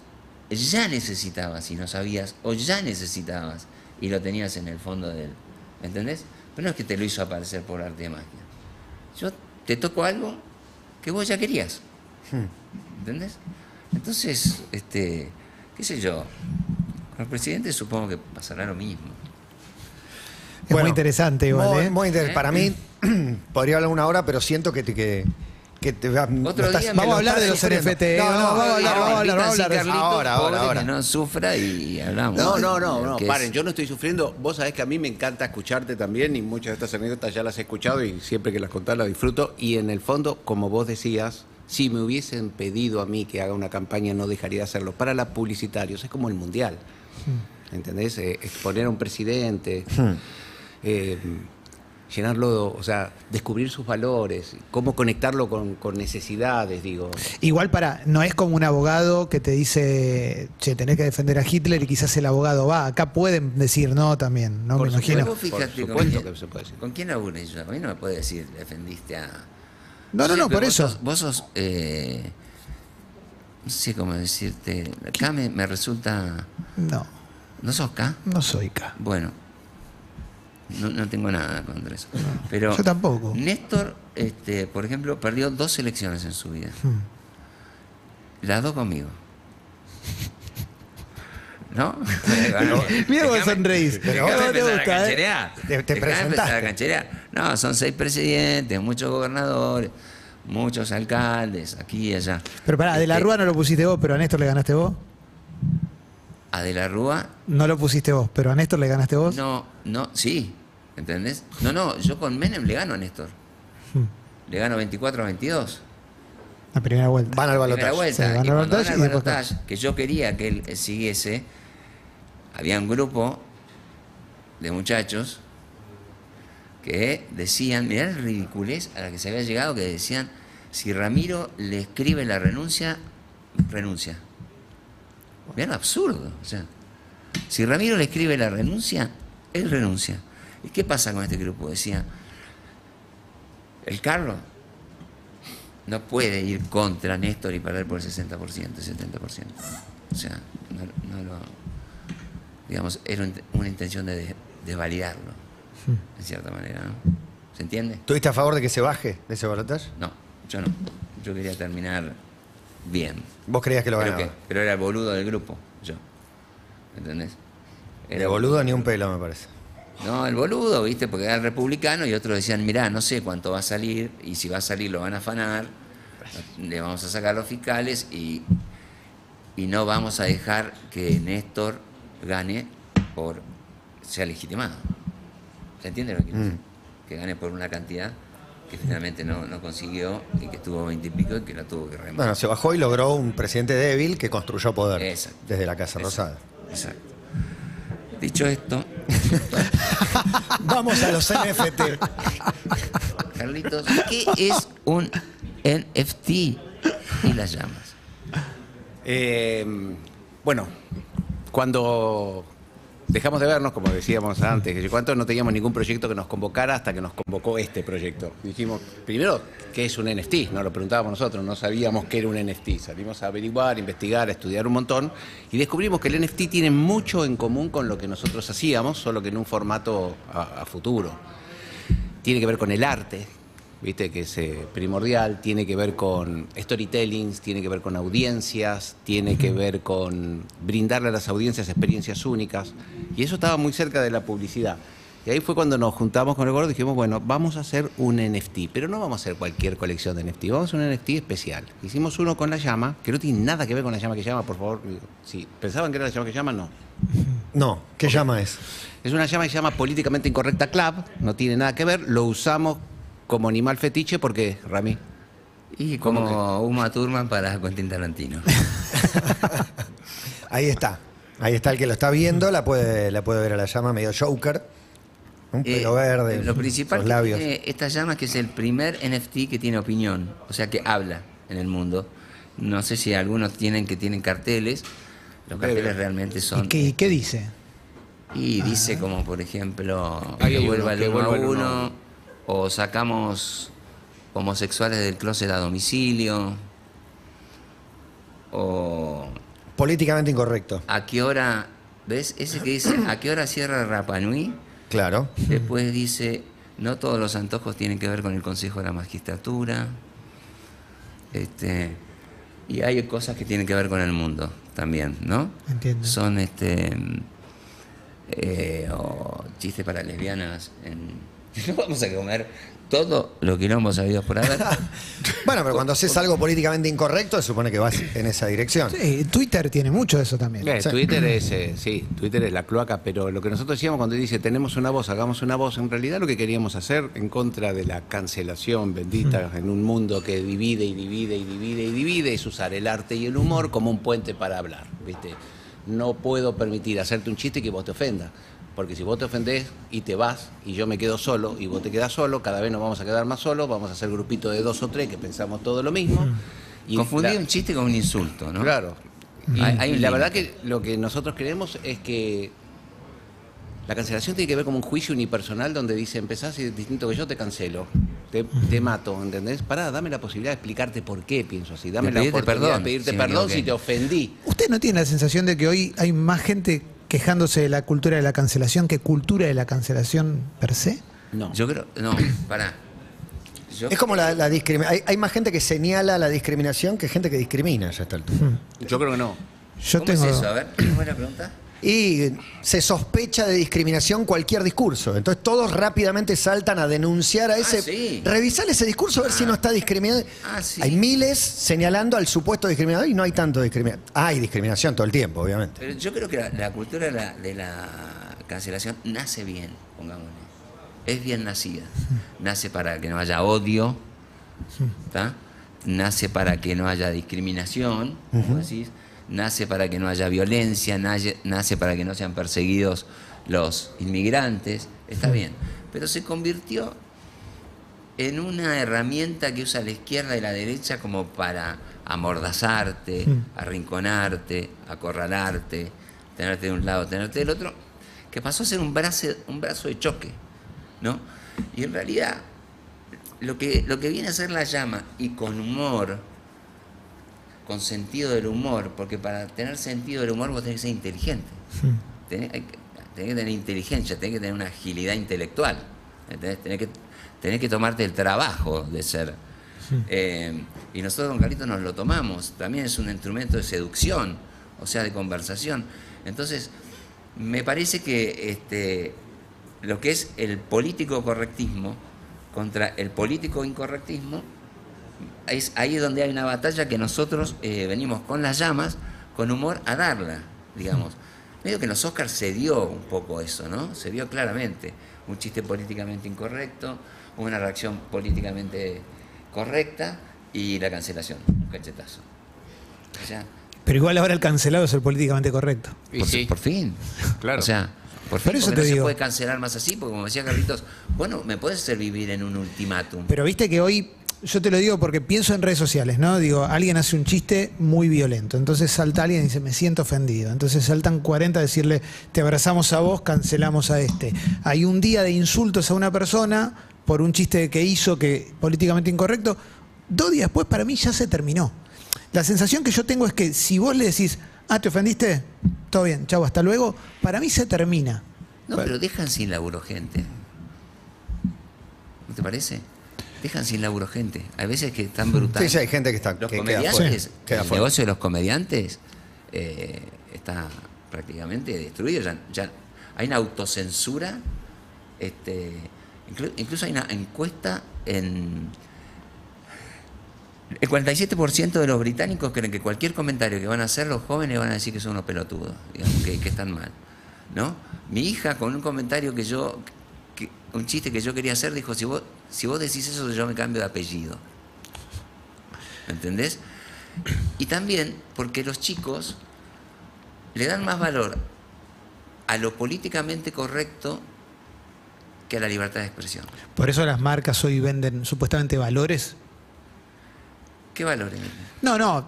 ya necesitabas y no sabías, o ya necesitabas y lo tenías en el fondo del. ¿Entendés? Pero no es que te lo hizo aparecer por arte de magia. Yo te toco algo que vos ya querías. ¿Entendés? Entonces, este, qué sé yo, con el presidente supongo que pasará lo mismo. Es Bueno, muy interesante igual, muy, ¿eh? muy inter- ¿Eh? Para mí, podría hablar una hora, pero siento que te, que, que te va- lo Otro estás- día me me Vamos a lo hablar estás de los. NFT, No, no, vamos a hablar, vamos a hablar, vamos a hablar. Ahora, ahora, ahora. Que no sufra y, hablamos. No, no, no, no, paren, yo no estoy sufriendo. Vos sabés que a mí me encanta escucharte también y muchas de estas anécdotas ya las he escuchado y siempre que las contás las disfruto. Y en el fondo, como vos decías, si me hubiesen pedido a mí que haga una campaña no dejaría de hacerlo. Para las publicitarios es como el mundial. ¿Entendés? Eh, exponer a un presidente, eh, llenarlo, o sea, descubrir sus valores, cómo conectarlo con, con necesidades, digo. Igual para, no es como un abogado que te dice, che, tenés que defender a Hitler y quizás el abogado va. Acá pueden decir no también, ¿no? Por me imagino. Vos fíjate Por con supuesto quién- que se puede decir. ¿Con quién yo? A mí no me puede decir, defendiste a, No, no, no, por vos eso. sos- vos sos. eh, no sé cómo decirte. K me, me resulta. No, ¿No sos K? no soy K. Bueno. No, no tengo nada contra eso. Pero yo tampoco. Néstor, este, por ejemplo, perdió dos elecciones en su vida. Hmm. Las dos conmigo. ¿No? Mira vos sonreís. Pero vos te empezar a gusta, ¿eh? Te- te a. No, son seis presidentes, muchos gobernadores, muchos alcaldes, aquí y allá. Pero pará, de la Este, Rúa no lo pusiste vos, pero a Néstor le ganaste vos. A De la Rúa, No lo pusiste vos, pero a Néstor le ganaste vos. no, no, sí, ¿entendés? No, no, yo con Menem le gano a Néstor. Hmm. Le gano 24 a 22. La primera vuelta. Van al Primera balotaje. vuelta. Sí, van y al cuando balotaje van al y después balotaje, que yo quería que él eh, siguiese, había un grupo de muchachos que decían, mirá la ridiculez a la que se había llegado, que decían, si Ramiro le escribe la renuncia, renuncia. Lo absurdo. O sea, si Ramiro le escribe la renuncia, él renuncia. ¿Y qué pasa con este grupo? Decía, el Carlos no puede ir contra Néstor y perder por el 60%, 70%. O sea, no, no lo. Digamos, era un- una intención de, de validarlo, en cierta manera, ¿no? ¿Se entiende? ¿Tuviste a favor de que se baje de ese balotaje? No, yo no. Yo quería terminar bien. Vos creías que lo ganaba. que- pero era el boludo del grupo, yo. ¿Entendés? De boludo ni un pelo, me parece. No, el boludo, ¿viste? Porque era el republicano y otros decían, mirá, no sé cuánto va a salir y si va a salir lo van a afanar, le vamos a sacar los fiscales y, y no vamos a dejar que Néstor gane por sea legitimado. ¿Se entiende lo que quiero decir? Que gane por una cantidad que finalmente no, no consiguió y que estuvo veintipico y, que la tuvo que remar. Bueno, se bajó y logró un presidente débil que construyó poder Exacto. desde la Casa Exacto. Rosada. Exacto. Dicho esto, Vamos a los NFT. Carlitos, ¿qué es un NFT y las llamas? Eh, bueno, cuando dejamos de vernos, como decíamos antes, cuánto no teníamos ningún proyecto que nos convocara hasta que nos convocó este proyecto. Dijimos, primero, ¿qué es un NFT? Nos lo preguntábamos nosotros, no sabíamos qué era un NFT. Salimos a averiguar, investigar, estudiar un montón y descubrimos que el NFT tiene mucho en común con lo que nosotros hacíamos, solo que en un formato a futuro tiene que ver con el arte, viste que es eh, primordial, tiene que ver con storytellings, tiene que ver con audiencias, tiene que ver con brindarle a las audiencias experiencias únicas. Y eso estaba muy cerca de la publicidad. Y ahí fue cuando nos juntamos con el gordo y dijimos, bueno, vamos a hacer un NFT, pero no vamos a hacer cualquier colección de NFT, vamos a hacer un NFT especial. Hicimos uno con la llama, que no tiene nada que ver con la llama que llama, por favor. Si pensaban que era la llama que llama, no. No, ¿qué llama es? Es una llama que se llama Políticamente Incorrecta Club, no tiene nada que ver, lo usamos como animal fetiche porque, Rami, Y ¿Cómo como Uma Thurman para Quentin Tarantino. Ahí está. Ahí está el que lo está viendo, la puede, la puede ver a la llama medio Joker. Un Eh, pelo verde. Lo principal los que labios. tiene esta llama es que es el primer NFT que tiene opinión, o sea que habla en el mundo. No sé si algunos tienen que tienen carteles. Los carteles realmente son. ¿Y qué, qué dice? Y dice como por ejemplo que uno, vuelva el a vuelva el uno. uno, o sacamos homosexuales del closet a domicilio, o Políticamente incorrecto. a qué hora, ¿ves? Ese que dice a qué hora cierra Rapa Nui, Claro. después dice no todos los antojos tienen que ver con el Consejo de la Magistratura, este, y hay cosas que tienen que ver con el mundo también, ¿no? Entiendo. Son este eh, o chistes para lesbianas. En... No vamos a comer todo lo que no hemos sabido por haber. Bueno, pero cuando haces algo políticamente incorrecto, se supone que vas en esa dirección. Sí, Twitter tiene mucho de eso también. Eh, Sí. Twitter es, eh, sí, Twitter es la cloaca, pero lo que nosotros decíamos cuando dice tenemos una voz, hagamos una voz, en realidad lo que queríamos hacer en contra de la cancelación bendita en un mundo que divide y divide y divide y divide es usar el arte y el humor como un puente para hablar, ¿viste? No puedo permitir hacerte un chiste que vos te ofenda, porque si vos te ofendés y te vas y yo me quedo solo y vos te quedás solo, cada vez nos vamos a quedar más solos, vamos a hacer grupito de dos o tres que pensamos todo lo mismo. Y Confundir la- un chiste con un insulto, ¿no? Claro. Y, Hay- hay y un la verdad que lo que nosotros queremos es que la cancelación tiene que ver como un juicio unipersonal donde dice, empezás y es distinto que yo te cancelo. te, te mato, ¿entendés? Pará, dame la posibilidad de explicarte por qué pienso así. Dame De la pedirte oportunidad perdón, de pedirte si perdón si te ofendí. ¿Usted no tiene la sensación de que hoy hay más gente quejándose de la cultura de la cancelación que cultura de la cancelación per se? No. Yo creo, no, pará. Yo, Es como la, la discriminación. Hay, hay más gente que señala la discriminación que gente que discrimina ya a esta altura. Yo creo que no. Yo ¿Cómo tengo. es eso? A ver, ¿cómo es la pregunta? Y se sospecha de discriminación cualquier discurso. Entonces todos rápidamente saltan a denunciar a ese. sí. Revisar ese discurso a ver si no está discriminado. Ah, sí. Hay miles señalando al supuesto discriminador y no hay tanto discriminación. Hay discriminación todo el tiempo, obviamente. Pero yo creo que la, la cultura de la, de la cancelación nace bien, pongámosle. Es bien nacida. Nace para que no haya odio, ¿tá? nace para que no haya discriminación, como decís, nace para que no haya violencia, nace, para que no sean perseguidos los inmigrantes, está bien. Pero se convirtió en una herramienta que usa la izquierda y la derecha como para amordazarte, arrinconarte, acorralarte, tenerte de un lado, tenerte del otro, que pasó a ser un brazo, un brazo de choque, ¿no? Y en realidad lo que, lo que viene a ser la llama y con humor, con sentido del humor, porque para tener sentido del humor vos tenés que ser inteligente. Tenés, hay que- tenés que tener inteligencia, tenés que tener una agilidad intelectual. ¿entendés? Tenés que, tenés que tomarte el trabajo de ser. Eh, y nosotros con Carlitos nos lo tomamos. También es un instrumento de seducción, o sea, de conversación. Entonces, me parece que este, lo que es el político correctismo contra el político incorrectismo, es ahí es donde hay una batalla que nosotros eh, venimos con las llamas, con humor a darla, digamos. Medio que en los Oscars se dio un poco eso, ¿no? Se vio claramente. Un chiste políticamente incorrecto, una reacción políticamente correcta y la cancelación, un cachetazo. O sea, Pero igual ahora el cancelado es el políticamente correcto. Y por, sí. por fin. Claro. O sea, por fin, Por eso te no se digo. puede cancelar más así, porque como decía Carlitos, bueno, me puedes hacer vivir en un ultimátum. Pero viste que hoy, yo te lo digo porque pienso en redes sociales, ¿no? Digo, alguien hace un chiste muy violento. Entonces salta alguien y dice, me siento ofendido. Entonces saltan 40 a decirle, te abrazamos a vos, cancelamos a este. Hay un día de insultos a una persona por un chiste que hizo que políticamente incorrecto. Dos días después, para mí ya se terminó. La sensación que yo tengo es que si vos le decís, ah, ¿te ofendiste? Todo bien, chau, hasta luego. Para mí se termina. No, pero dejan sin laburo gente. ¿No te parece? Dejan sin laburo gente. Hay veces que están brutales. Sí, sí, hay gente que está Los que queda comediantes. Queda el fuera. negocio de los comediantes eh, está prácticamente destruido. Ya, ya hay una autocensura. Este, inclu- incluso hay una encuesta en. El 47% de los británicos creen que cualquier comentario que van a hacer los jóvenes van a decir que son unos pelotudos, digamos, que, que están mal. ¿no? Mi hija con un comentario que yo, que- un chiste que yo quería hacer, dijo, si vos, si vos decís eso, yo me cambio de apellido. ¿Me ¿Entendés? Y también porque los chicos le dan más valor a lo políticamente correcto que a la libertad de expresión. Por eso las marcas hoy venden supuestamente valores. ¿Qué valores? No, no,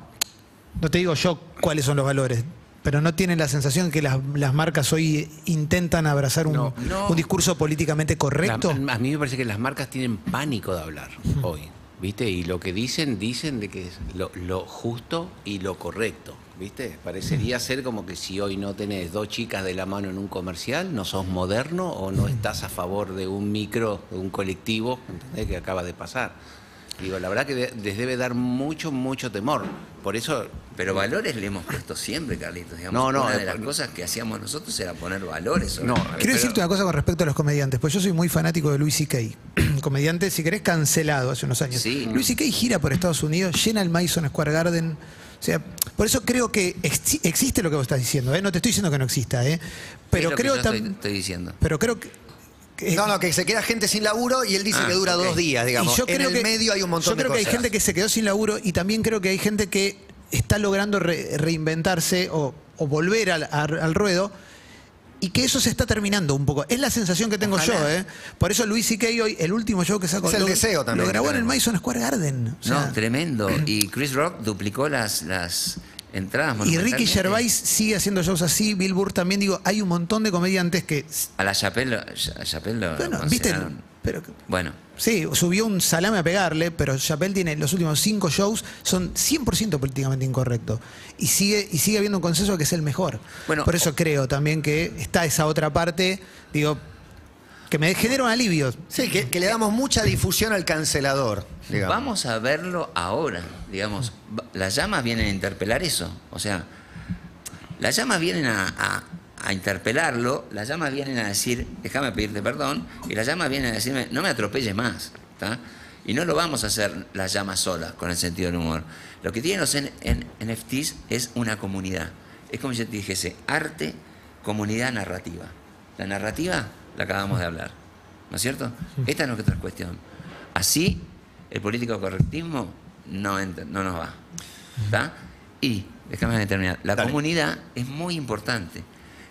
no te digo yo cuáles son los valores, pero no tienen la sensación que las, las marcas hoy intentan abrazar un, No, no. un discurso políticamente correcto. La- a mí me parece que las marcas tienen pánico de hablar hoy, ¿viste? Y lo que dicen, dicen de que es lo, lo justo y lo correcto, ¿viste? Parecería ser como que si hoy no tenés dos chicas de la mano en un comercial, no sos moderno o no estás a favor de un micro, de un colectivo, ¿entendés? Que acaba de pasar. Digo, la verdad que les debe dar mucho, mucho temor. Por eso Pero valores le hemos puesto siempre, Carlitos. Digamos. No, no, Una eh, de las no. cosas que hacíamos nosotros era poner valores. sobre No, las Quiero decirte una cosa con respecto a los comediantes, pues yo soy muy fanático de Luis C.K. Comediante, si querés, cancelado hace unos años. Sí. Luis C.K. gira por Estados Unidos, llena el Madison Square Garden. O sea, por eso creo que ex- existe lo que vos estás diciendo, ¿eh? No te estoy diciendo que no exista, ¿eh? ¿Qué Pero es lo que creo yo estoy, tam- estoy diciendo. Pero creo que. Que- No, no, que se queda gente sin laburo y él dice Ah, que dura dos días, digamos. Y yo en creo el que, medio hay un montón yo creo de que cosas. hay gente que se quedó sin laburo y también creo que hay gente que está logrando re- reinventarse o, o volver al, al- al ruedo y que eso se está terminando un poco. Es la sensación que tengo Ojalá. yo, ¿eh? Por eso Luis C.K. hoy, el último show que sacó, Es el lo, deseo también lo grabó en el. Madison Square Garden. o sea, no, tremendo. Y Chris Rock duplicó las, las entradas. y Ricky. Gervais sigue haciendo shows así, Bill Burr también, digo, hay un montón de comediantes que... A la a Chappelle lo Bueno, viste. Pero Bueno, sí, subió un salame a pegarle, pero Chappelle tiene los últimos cinco shows, son 100% políticamente incorrectos. Y sigue, y sigue habiendo un consenso que es el mejor. Bueno, Por eso creo también que está esa otra parte, digo, que me genera un alivio. Sí, que, que le damos mucha difusión al cancelador. digamos. Vamos a verlo ahora, digamos. Las llamas vienen a interpelar eso. O sea, las llamas vienen a, a- a interpelarlo, las llamas vienen a decir, déjame pedirte perdón, y las llamas vienen a decirme, no me atropelles más. ¿tá? Y no lo vamos a hacer las llamas solas, con el sentido del humor. Lo que tienen los N- N- NFTs es una comunidad. Es como si yo te dijese, arte, comunidad, narrativa. La narrativa la acabamos de hablar, ¿no es cierto? Esta es nuestra cuestión. Así, el político correctismo no, entra- no nos va. ¿Está? Y, déjame terminar, la Dale. comunidad es muy importante,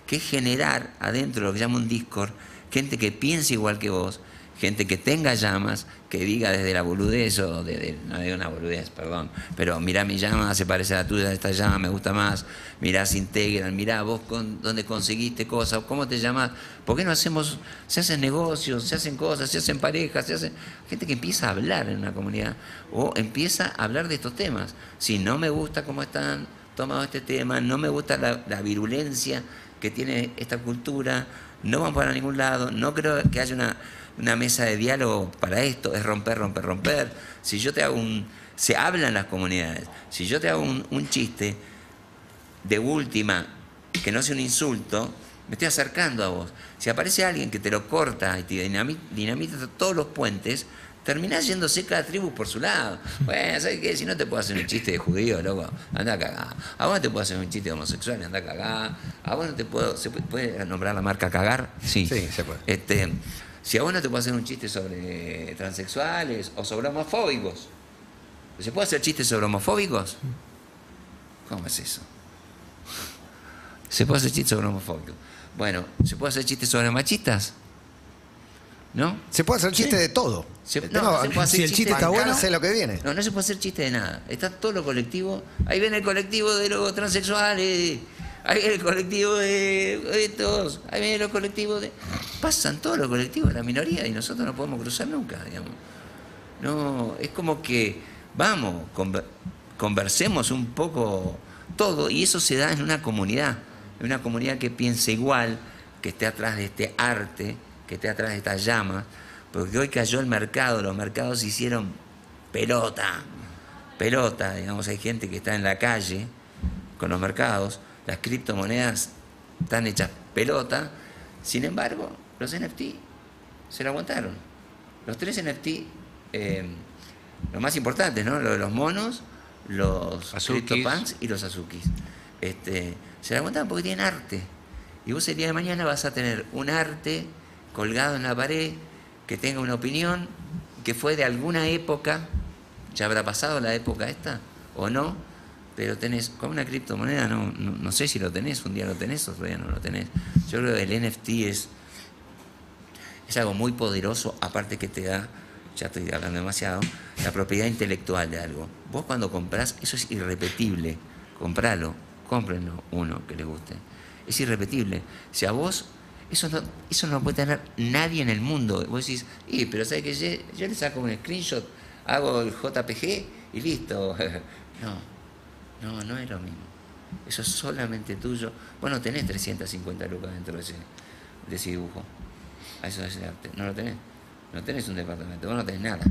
que es generar adentro de lo que llama un Discord, gente que piense igual que vos, gente que tenga llamas, que diga desde la boludez o desde, no digo una boludez, perdón, pero mirá mi llama, se parece a la tuya, esta llama me gusta más, mirá se integran, mirá vos con, dónde conseguiste cosas, cómo te llamas, ¿por qué no hacemos, se hacen negocios, se hacen cosas, se hacen parejas, se hacen, gente que empieza a hablar en una comunidad o empieza a hablar de estos temas, si no me gusta cómo están tomados este tema, no me gusta la, la virulencia que tiene esta cultura, no vamos para ningún lado, no creo que haya una, una mesa de diálogo para esto, es romper, romper, romper. Si yo te hago un... Se habla en las comunidades, si yo te hago un, un chiste de última, que no sea un insulto, me estoy acercando a vos. Si aparece alguien que te lo corta y te dinami- dinamita todos los puentes, terminás yéndose cada tribu por su lado. Bueno, ¿sabes qué? Si no te puedo hacer un chiste de judío, loco, anda a cagar. A vos no te puedo hacer un chiste de homosexual, anda a cagar. A vos no te puedo. ¿Se puede nombrar la marca cagar? Sí. Sí, se puede. Este, si a vos no te puedo hacer un chiste sobre transexuales o sobre homofóbicos, ¿se puede hacer chistes sobre homofóbicos? ¿Cómo es eso? ¿Se puede hacer chistes sobre homofóbicos? Bueno, ¿se puede hacer chistes sobre machistas? ¿No? Se puede hacer chiste de todo. Se- El no, tema- se puede hacer si el chiste está bueno- bancarse lo que viene. No, no se puede hacer chiste de nada. Está todo lo colectivo. Ahí viene el colectivo de los transexuales. Ahí viene el colectivo de estos. Ahí viene los colectivos de. Pasan todos los colectivos de la minoría y nosotros no podemos cruzar nunca, digamos. No, es como que, vamos, conver- conversemos un poco todo y eso se da en una comunidad, en una comunidad que piense igual, que esté atrás de este arte, que esté atrás de estas llamas, porque hoy cayó el mercado, los mercados se hicieron pelota, pelota, digamos, hay gente que está en la calle con los mercados, las criptomonedas están hechas pelota, sin embargo, los NFT se lo aguantaron. Los tres NFT, eh, los más importantes, ¿no? Lo de los monos, los. CryptoPunks y los Azukis. Este, se la aguantaron porque tienen arte. Y vos el día de mañana vas a tener un arte colgado en la pared que tenga una opinión que fue de alguna época, ya habrá pasado la época esta o no, pero tenés, con una criptomoneda, no, no, no sé si lo tenés, un día lo tenés, otro día no lo tenés. Yo creo que el NFT es, es algo muy poderoso, aparte que te da, ya estoy hablando demasiado, la propiedad intelectual de algo. Vos cuando comprás, eso es irrepetible. Compralo, cómprenlo uno que le guste. Es irrepetible. Si a vos, eso no, eso no lo puede tener nadie en el mundo. Vos decís, y, pero ¿sabes qué? Yo, yo le saco un screenshot, hago el JPG y listo. no, no, no es lo mismo. Eso es solamente tuyo. Vos no tenés 350 lucas dentro de ese, de ese dibujo. A eso es arte. No lo tenés. No tenés un departamento, vos no tenés nada.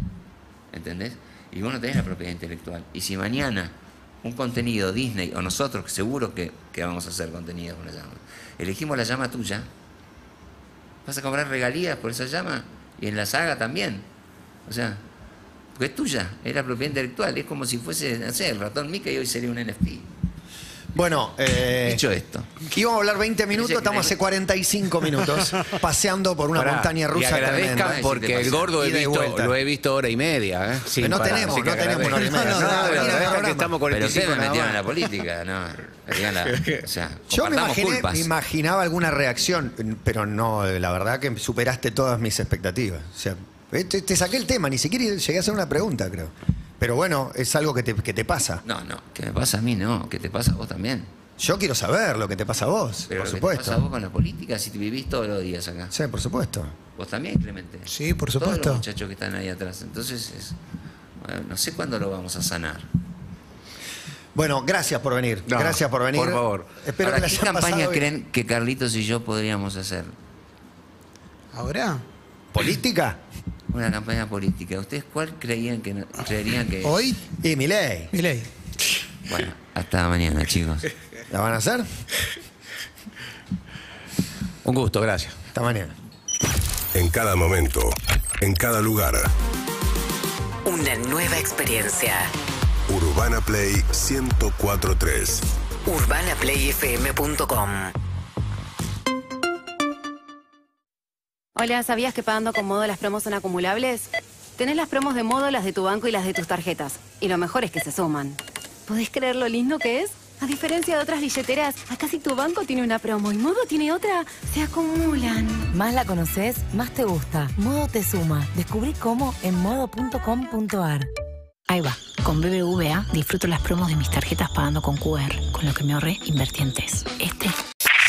¿Entendés? Y vos no tenés la propiedad intelectual. Y si mañana un contenido Disney, o nosotros, seguro que, que vamos a hacer contenido con la llama, elegimos la llama tuya, vas a cobrar regalías por esa llama y en la saga también. O sea, porque es tuya, es la propiedad intelectual. Es como si fuese, no sé, el ratón Mickey y hoy sería un NFT. Bueno, eh, Dicho esto. íbamos a hablar 20 minutos, que estamos hace tenés- 45 minutos paseando por una Pará, montaña y rusa agradezcan tremenda. porque el gordo he visto, lo he visto hora y media. ¿eh? Sin no parar, tenemos, que no tenemos una hora y media. No, No, no, no, la no, verdad no, que no. estamos Pero 45 ustedes me metieron en la política, no. Digan la- o sea, Yo me, imaginé- me imaginaba alguna reacción, pero no, la verdad que superaste todas mis expectativas. O sea, eh, te, te saqué el tema, ni siquiera llegué a hacer una pregunta, creo. Pero bueno, es algo que te, que te pasa. No, no, ¿qué me pasa a mí? No, ¿qué te pasa a vos también? Yo quiero saber lo que te pasa a vos, Pero por lo que te pasa a supuesto. vos con la política si te vivís todos los días acá. Sí, por supuesto. Vos también, Clemente. Sí, por Todos supuesto. los muchachos que están ahí atrás. Entonces, es, bueno, no sé cuándo lo vamos a sanar. Bueno, gracias por venir. No, gracias por venir. por favor. Espero Ahora, que la ¿qué campaña creen que Carlitos y yo podríamos hacer? ¿Ahora? ¿Política? Una campaña política. ¿Ustedes cuál creían que no- creerían que Hoy, Y mi ley. Milei. Bueno, hasta mañana, chicos. ¿La van a hacer? Un gusto, gracias. Hasta mañana. En cada momento, en cada lugar. Una nueva experiencia. Urbana Play 1043. UrbanaPlayFM.com Hola, ¿sabías que pagando con Modo las promos son acumulables? Tenés las promos de Modo, las de tu banco y las de tus tarjetas. Y lo mejor es que se suman. ¿Podés creer lo lindo que es? A diferencia de otras billeteras, acá si tu banco tiene una promo y Modo tiene otra, se acumulan. Más la conoces, más te gusta. Modo te suma. Descubrí cómo en modo.com.ar. Ahí va. Con BBVA disfruto las promos de mis tarjetas pagando con QR, con lo que me ahorré invirtientes. Este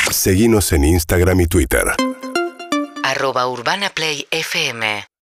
Seguinos en Instagram y Twitter. Arroba Urbana Play FM